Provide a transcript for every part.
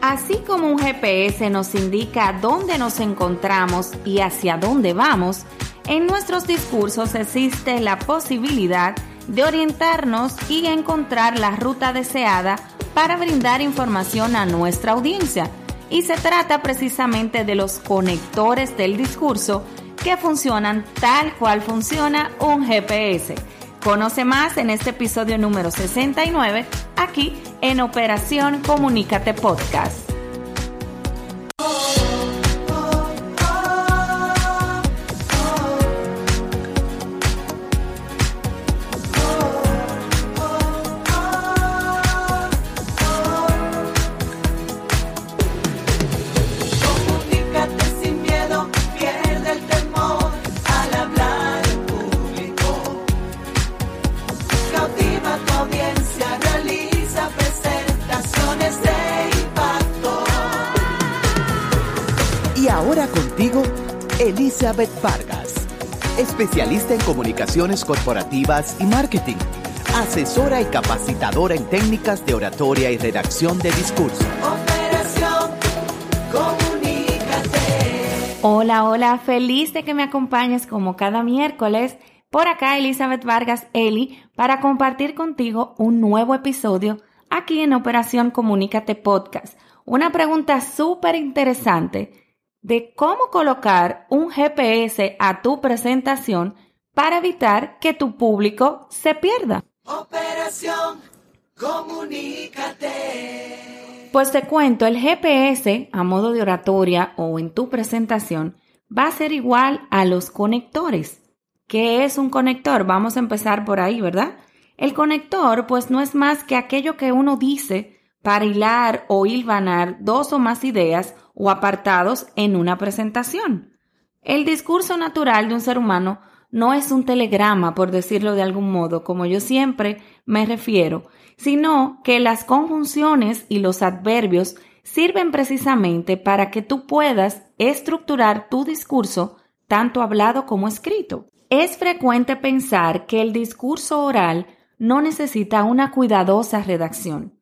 Así como un GPS nos indica dónde nos encontramos y hacia dónde vamos, en nuestros discursos existe la posibilidad de orientarnos y encontrar la ruta deseada para brindar información a nuestra audiencia. Y se trata precisamente de los conectores del discurso que funcionan tal cual funciona un GPS. Conoce más en este episodio número 69 aquí en Operación Comunícate Podcast. Elizabeth Vargas, especialista en comunicaciones corporativas y marketing, asesora y capacitadora en técnicas de oratoria y redacción de discurso. Operación Comunícate. Hola, hola, feliz de que me acompañes como cada miércoles. Por acá Elizabeth Vargas Eli para compartir contigo un nuevo episodio aquí en Operación Comunícate Podcast. Una pregunta súper interesante de cómo colocar un GPS a tu presentación para evitar que tu público se pierda. Operación Comunícate. Pues te cuento, el GPS a modo de oratoria o en tu presentación va a ser igual a los conectores. ¿Qué es un conector? Vamos a empezar por ahí, ¿verdad? El conector pues no es más que aquello que uno dice para hilar o hilvanar dos o más ideas o apartados en una presentación. El discurso natural de un ser humano no es un telegrama, por decirlo de algún modo, como yo siempre me refiero, sino que las conjunciones y los adverbios sirven precisamente para que tú puedas estructurar tu discurso, tanto hablado como escrito. Es frecuente pensar que el discurso oral no necesita una cuidadosa redacción.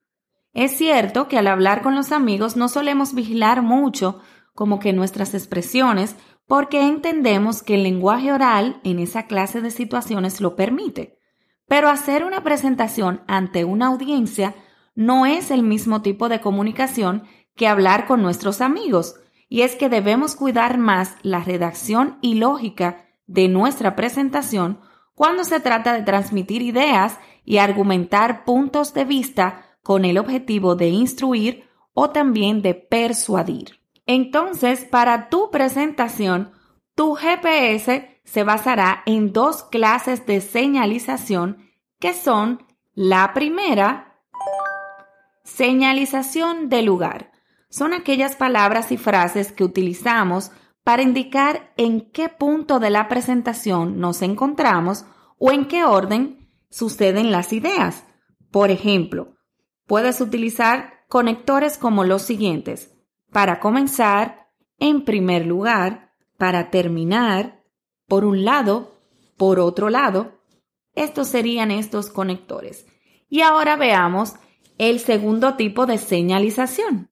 Es cierto que al hablar con los amigos no solemos vigilar mucho como que nuestras expresiones porque entendemos que el lenguaje oral en esa clase de situaciones lo permite. Pero hacer una presentación ante una audiencia no es el mismo tipo de comunicación que hablar con nuestros amigos, y es que debemos cuidar más la redacción y lógica de nuestra presentación cuando se trata de transmitir ideas y argumentar puntos de vista con el objetivo de instruir o también de persuadir. Entonces, para tu presentación, tu GPS se basará en dos clases de señalización que son la primera, señalización de lugar. Son aquellas palabras y frases que utilizamos para indicar en qué punto de la presentación nos encontramos o en qué orden suceden las ideas. Por ejemplo, Puedes utilizar conectores como los siguientes. Para comenzar, en primer lugar, para terminar, por un lado, por otro lado. Estos serían estos conectores. Y ahora veamos el segundo tipo de señalización.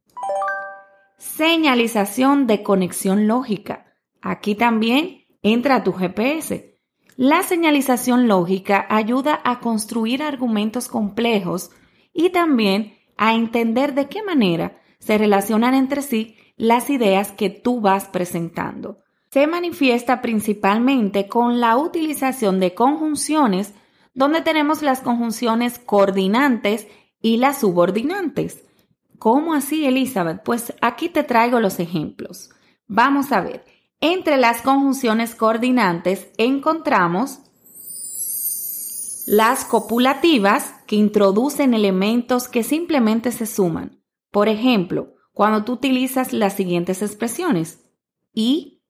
Señalización de conexión lógica. Aquí también entra tu GPS. La señalización lógica ayuda a construir argumentos complejos y también a entender de qué manera se relacionan entre sí las ideas que tú vas presentando. Se manifiesta principalmente con la utilización de conjunciones donde tenemos las conjunciones coordinantes y las subordinantes. ¿Cómo así, Elizabeth? Pues aquí te traigo los ejemplos. Vamos a ver. Entre las conjunciones coordinantes encontramos las copulativas que introducen elementos que simplemente se suman. Por ejemplo, cuando tú utilizas las siguientes expresiones y,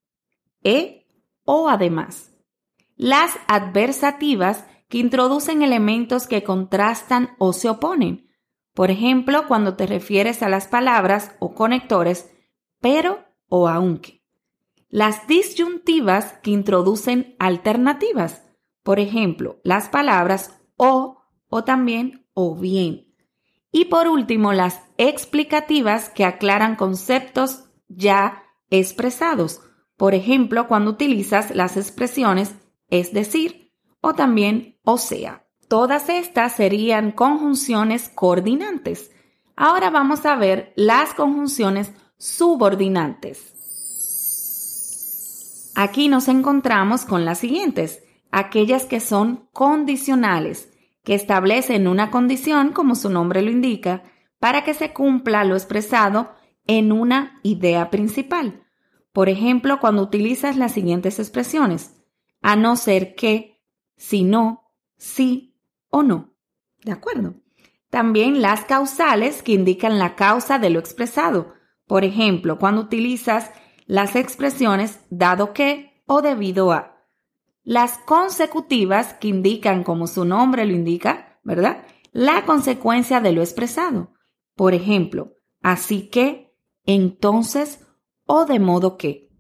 e o además. Las adversativas que introducen elementos que contrastan o se oponen. Por ejemplo, cuando te refieres a las palabras o conectores pero o aunque. Las disyuntivas que introducen alternativas. Por ejemplo, las palabras o o también o bien. Y por último, las explicativas que aclaran conceptos ya expresados. Por ejemplo, cuando utilizas las expresiones es decir o también o sea. Todas estas serían conjunciones coordinantes. Ahora vamos a ver las conjunciones subordinantes. Aquí nos encontramos con las siguientes, aquellas que son condicionales, que establecen una condición, como su nombre lo indica, para que se cumpla lo expresado en una idea principal. Por ejemplo, cuando utilizas las siguientes expresiones, a no ser que, si no, sí o no. ¿De acuerdo? También las causales que indican la causa de lo expresado. Por ejemplo, cuando utilizas las expresiones dado que o debido a. Las consecutivas que indican, como su nombre lo indica, ¿verdad? La consecuencia de lo expresado. Por ejemplo, así que, entonces o de modo que.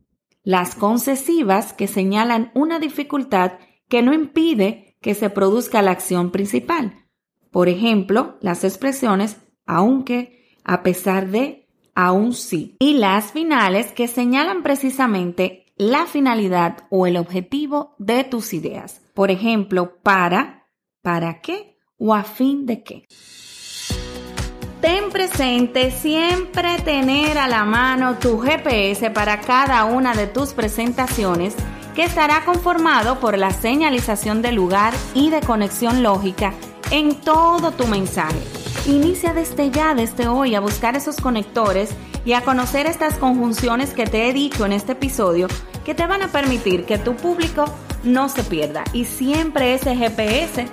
Las concesivas que señalan una dificultad que no impide que se produzca la acción principal. Por ejemplo, las expresiones aunque, a pesar de, aún sí. Y las finales que señalan precisamente la finalidad o el objetivo de tus ideas. Por ejemplo, para, para qué o a fin de qué. Ten presente siempre tener a la mano tu GPS para cada una de tus presentaciones que estará conformado por la señalización de lugar y de conexión lógica en todo tu mensaje. Inicia desde ya, desde hoy, a buscar esos conectores y a conocer estas conjunciones que te he dicho en este episodio que te van a permitir que tu público no se pierda y siempre ese GPS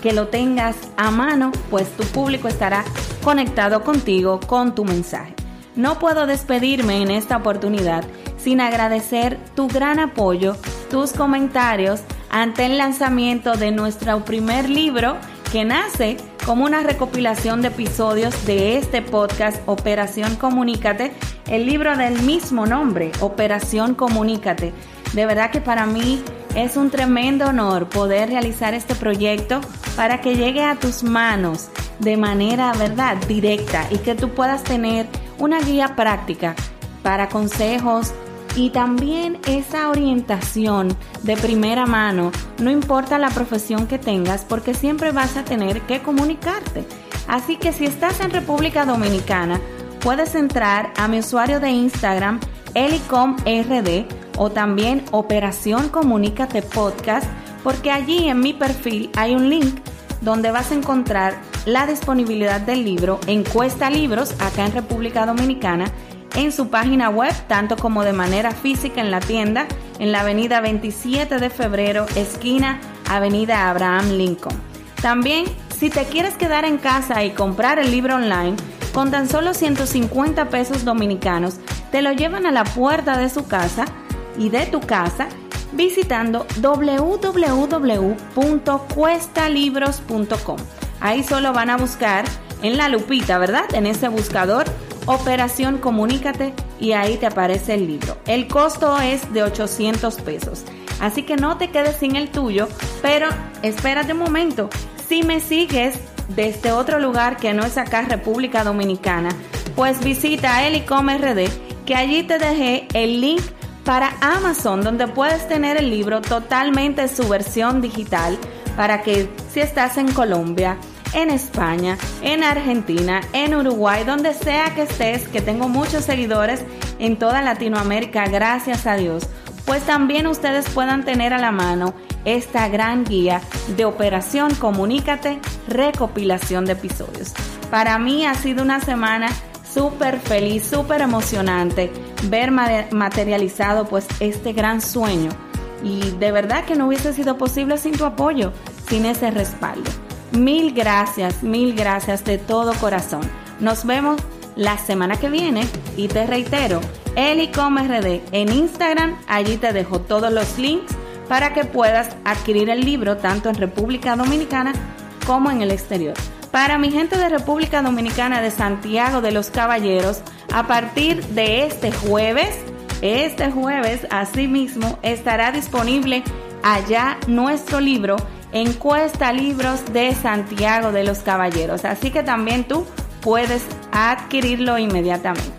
que lo tengas a mano, pues tu público estará conectado contigo con tu mensaje. No puedo despedirme en esta oportunidad sin agradecer tu gran apoyo, tus comentarios ante el lanzamiento de nuestro primer libro que nace como una recopilación de episodios de este podcast Operación Comunícate, el libro del mismo nombre, Operación Comunícate. De verdad que para mí es un tremendo honor poder realizar este proyecto para que llegue a tus manos de manera, ¿verdad?, directa y que tú puedas tener una guía práctica para consejos y también esa orientación de primera mano, no importa la profesión que tengas, porque siempre vas a tener que comunicarte. Así que si estás en República Dominicana, puedes entrar a mi usuario de Instagram, elicomrd, o también Operación Comunícate Podcast, porque allí en mi perfil hay un link donde vas a encontrar la disponibilidad del libro Encuesta Libros acá en República Dominicana en su página web, tanto como de manera física en la tienda, en la avenida 27 de febrero, esquina Avenida Abraham Lincoln. También, si te quieres quedar en casa y comprar el libro online, con tan solo 150 pesos dominicanos, te lo llevan a la puerta de su casa y de tu casa visitando www.cuestalibros.com. Ahí solo van a buscar en la lupita, ¿verdad? En ese buscador, Operación Comunícate y ahí te aparece el libro. El costo es de 800 pesos. Así que no te quedes sin el tuyo, pero espérate un momento. Si me sigues desde otro lugar que no es acá República Dominicana, pues visita Elicom RD, que allí te dejé el link para Amazon, donde puedes tener el libro totalmente su versión digital para que si estás en Colombia, en España, en Argentina, en Uruguay, donde sea que estés, que tengo muchos seguidores en toda Latinoamérica, gracias a Dios, pues también ustedes puedan tener a la mano esta gran guía de Operación Comunícate, recopilación de episodios. Para mí ha sido una semana súper feliz, súper emocionante ver materializado pues este gran sueño. Y de verdad que no hubiese sido posible sin tu apoyo, sin ese respaldo. Mil gracias, mil gracias de todo corazón. Nos vemos la semana que viene y te reitero, RD en Instagram, allí te dejo todos los links para que puedas adquirir el libro tanto en República Dominicana como en el exterior. Para mi gente de República Dominicana de Santiago de los Caballeros, a partir de este jueves, este jueves asimismo estará disponible allá nuestro libro Encuesta Libros de Santiago de los Caballeros. Así que también tú puedes adquirirlo inmediatamente.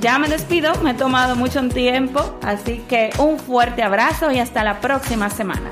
Ya me despido, me he tomado mucho tiempo, así que un fuerte abrazo y hasta la próxima semana.